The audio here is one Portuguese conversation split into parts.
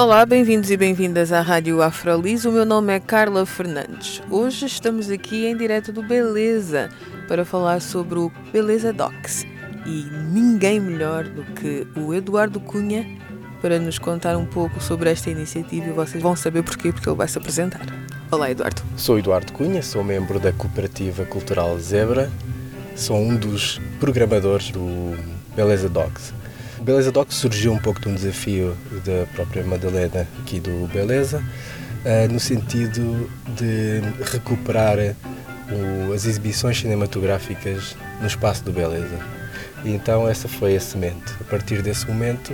Olá, bem-vindos e bem-vindas à Rádio Afrolis. O meu nome é Carla Fernandes. Hoje estamos aqui em direto do Beleza para falar sobre o Beleza Docs. E ninguém melhor do que o Eduardo Cunha para nos contar um pouco sobre esta iniciativa e vocês vão saber porquê, porque ele vai se apresentar. Olá, Eduardo. Sou Eduardo Cunha, sou membro da Cooperativa Cultural Zebra, sou um dos programadores do Beleza Docs. Beleza Docs surgiu um pouco de um desafio da própria Madalena aqui do Beleza, eh, no sentido de recuperar as exibições cinematográficas no espaço do Beleza. E então essa foi a semente. A partir desse momento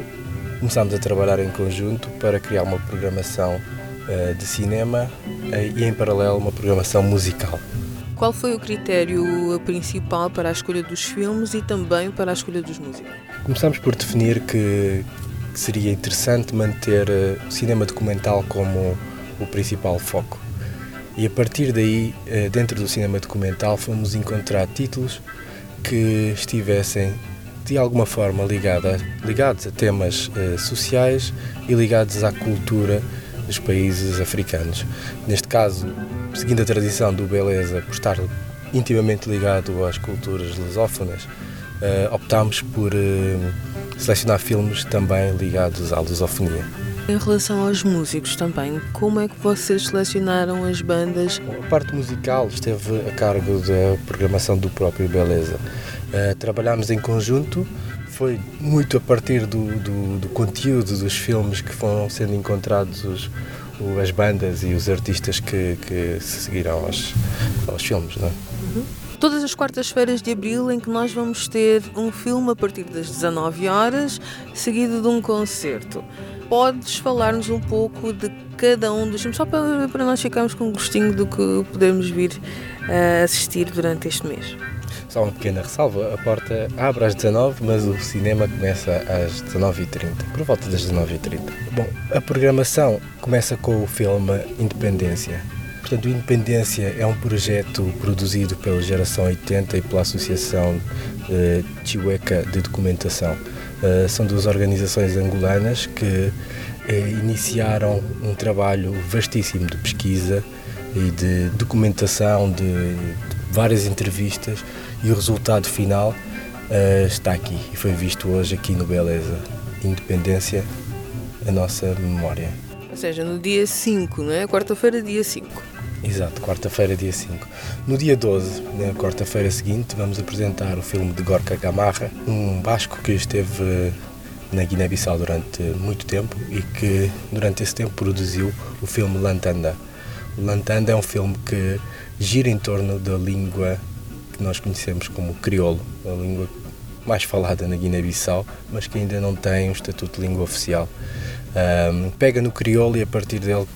começámos a trabalhar em conjunto para criar uma programação eh, de cinema eh, e em paralelo uma programação musical. Qual foi o critério principal para a escolha dos filmes e também para a escolha dos músicos? Começamos por definir que, seria interessante manter eh, o cinema documental como o principal foco. E a partir daí, dentro do cinema documental, fomos encontrar títulos que estivessem de alguma forma ligada, ligados a temas sociais e ligados à cultura dos países africanos. Neste caso, seguindo a tradição do Beleza, por estar intimamente ligado às culturas lusófonas, uh, optámos por uh, selecionar filmes também ligados à lusofonia. Em relação aos músicos também, como é que vocês selecionaram as bandas? A parte musical esteve a cargo da programação do próprio Beleza. Uh, trabalhámos em conjunto, foi muito a partir do, do, do, conteúdo dos filmes que foram sendo encontrados os, as bandas e os artistas que, que se seguiram aos, aos filmes. Não é? Uhum. Todas as quartas-feiras de abril, em que nós vamos ter um filme a partir das 19 horas, seguido de um concerto. Podes falar-nos um pouco de cada um dos filmes, só para, para nós ficarmos com um gostinho do que podemos vir a assistir durante este mês? Só uma pequena ressalva, a porta abre às 19 mas o cinema começa às 19h30, por volta das 19h30. Bom, a programação começa com o filme Independência. Portanto, Independência é um projeto produzido pela Geração 80 e pela Associação eh, de Documentação. Eh, são duas organizações angolanas que eh, iniciaram um trabalho vastíssimo de pesquisa e de documentação, de, de várias entrevistas e o resultado final uh, está aqui e foi visto hoje aqui no Beleza. Independência, a nossa memória. Ou seja, no dia 5, não é? Quarta-feira, dia 5. Exato, quarta-feira, dia 5. No dia 12, na quarta-feira seguinte, vamos apresentar o filme de Gorka Gamarra, um basco que esteve na Guiné-Bissau durante muito tempo e que durante esse tempo produziu o filme Lantanda. O Lantanda é um filme que gira em torno da língua que nós conhecemos como crioulo, a língua mais falada na Guiné-Bissau, mas que ainda não tem um estatuto de língua oficial. Um, pega no crioulo e a partir dele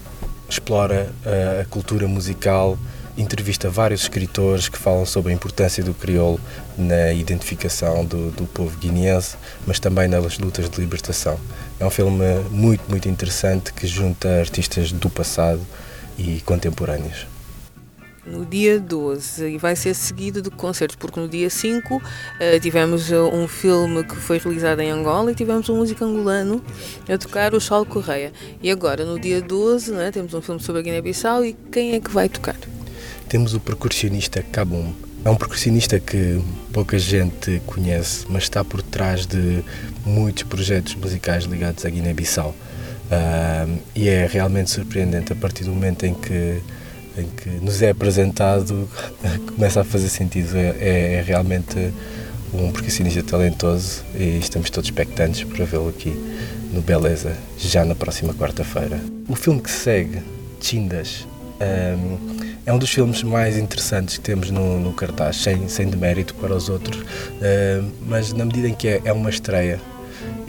explora a, a cultura musical, entrevista vários escritores que falam sobre a importância do crioulo na identificação do, do povo guineense, mas também nas lutas de libertação. É um filme muito, muito interessante que junta artistas do passado e contemporâneos no dia 12 e vai ser seguido de concertos, porque no dia 5 uh, eh, tivemos uh, um filme que foi realizado em Angola e tivemos um músico angolano a tocar o Charles Correia. E agora, no dia 12, né, temos um filme sobre a Guiné-Bissau e quem é que vai tocar? Temos o percussionista Kabum. É um percussionista que pouca gente conhece, mas está por trás de muitos projetos musicais ligados à Guiné-Bissau. Uh, e é realmente surpreendente a partir do momento em que em que nos é apresentado começa a fazer sentido. É, é, é realmente um percussionista talentoso e estamos todos expectantes para vê-lo aqui no Beleza, já na próxima quarta-feira. O filme que segue, Chindas, um, é um dos filmes mais interessantes que temos no, no cartaz, sem, sem demérito para os outros, um, mas na medida em que é, é uma estreia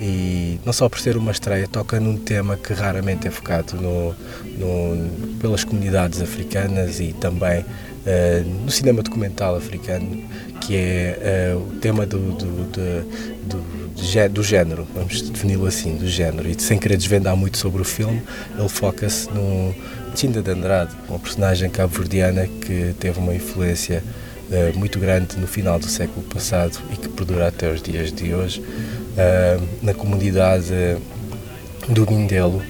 e não só por ser uma estreia, toca num tema que raramente é focado no, no pelas comunidades africanas e também uh, no cinema documental africano, que é uh, o tema do, do, do, do, género, vamos defini-lo assim, do género. E sem querer desvendar muito sobre o filme, ele foca-se no Tinda de Andrade, uma personagem cabo-verdiana que teve uma influência uh, muito grande no final do século passado e que perdura até os dias de hoje, uh, na comunidade do Mindelo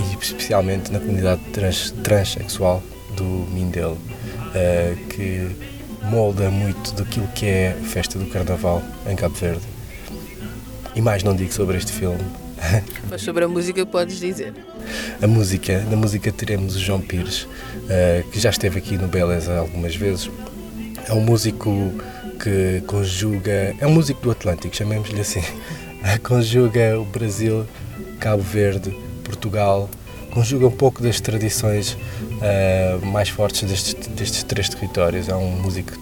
e especialmente na comunidade trans, transexual do Mindelo, que molda muito daquilo que é a festa do Carnaval em Cabo Verde. E mais não digo sobre este filme. Mas sobre a música podes dizer. A música, na música teremos o João Pires, uh, que já esteve aqui no Beleza algumas vezes. É um músico que conjuga, é um músico do Atlântico, chamemos-lhe assim. conjuga o Brasil, Cabo Verde, Portugal, conjuga um pouco das tradições uh, mais fortes destes, destes três territórios. É um músico,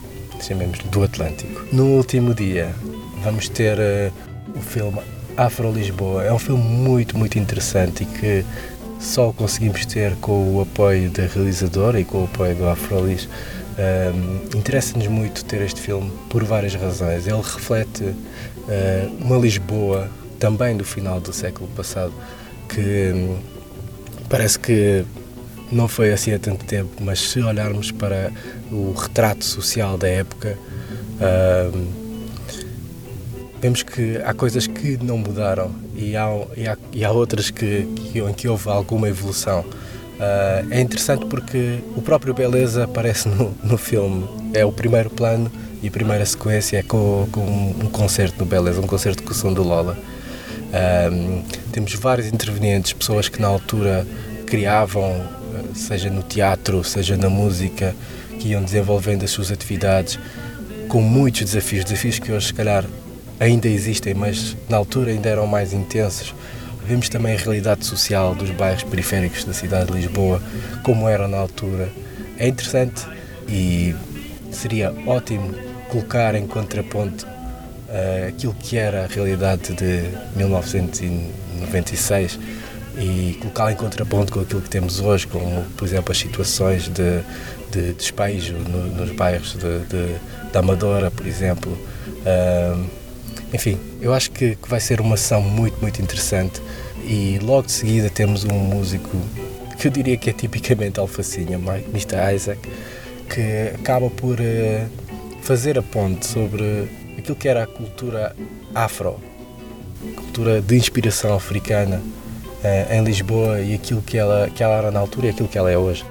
chamemos do Atlântico. No último dia, vamos ter uh, o filme Afro Lisboa. É um filme muito, muito interessante e que só conseguimos ter com o apoio da realizadora e com o apoio do Afrolis. Um, Interessa-nos muito ter este filme por várias razões. Ele reflete uh, uma Lisboa também do final do século passado que um, parece que não foi assim há tanto tempo, mas se olharmos para o retrato social da época, uh, vemos que há coisas que não mudaram e há, e há, e há outras que, que, em que houve alguma evolução. Uh, é interessante porque o próprio Beleza aparece no, no filme. É o primeiro plano e a primeira sequência é com, com um concerto no Beleza, um concerto com o som do Lola. Um, temos vários intervenientes, pessoas que na altura criavam, seja no teatro, seja na música, que iam desenvolvendo as suas atividades com muitos desafios, desafios que hoje, se calhar, ainda existem, mas na altura ainda eram mais intensos. Vemos também a realidade social dos bairros periféricos da cidade de Lisboa, como era na altura. É interessante e seria ótimo colocar em contraponto uh, aquilo que era a realidade de 1996 e colocá-la em contraponto com aquilo que temos hoje, como, por exemplo, as situações de, de despejo no, nos bairros de, de, da Amadora, por exemplo. Uh, enfim, eu acho que, que, vai ser uma ação muito, muito interessante e logo de seguida temos um músico que eu diria que é tipicamente alfacinha, Mr. Isaac, que acaba por uh, fazer a ponte sobre aquilo que era a cultura afro, cultura de inspiração africana uh, em Lisboa e aquilo que ela, que ela era na altura e aquilo que ela é hoje.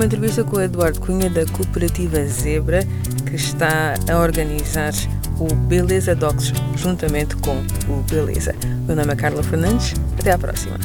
Uma entrevista com o Eduardo Cunha da Cooperativa Zebra, que está a organizar o Beleza Docs juntamente com o Beleza. Meu nome é Carla Fernandes. Até à próxima.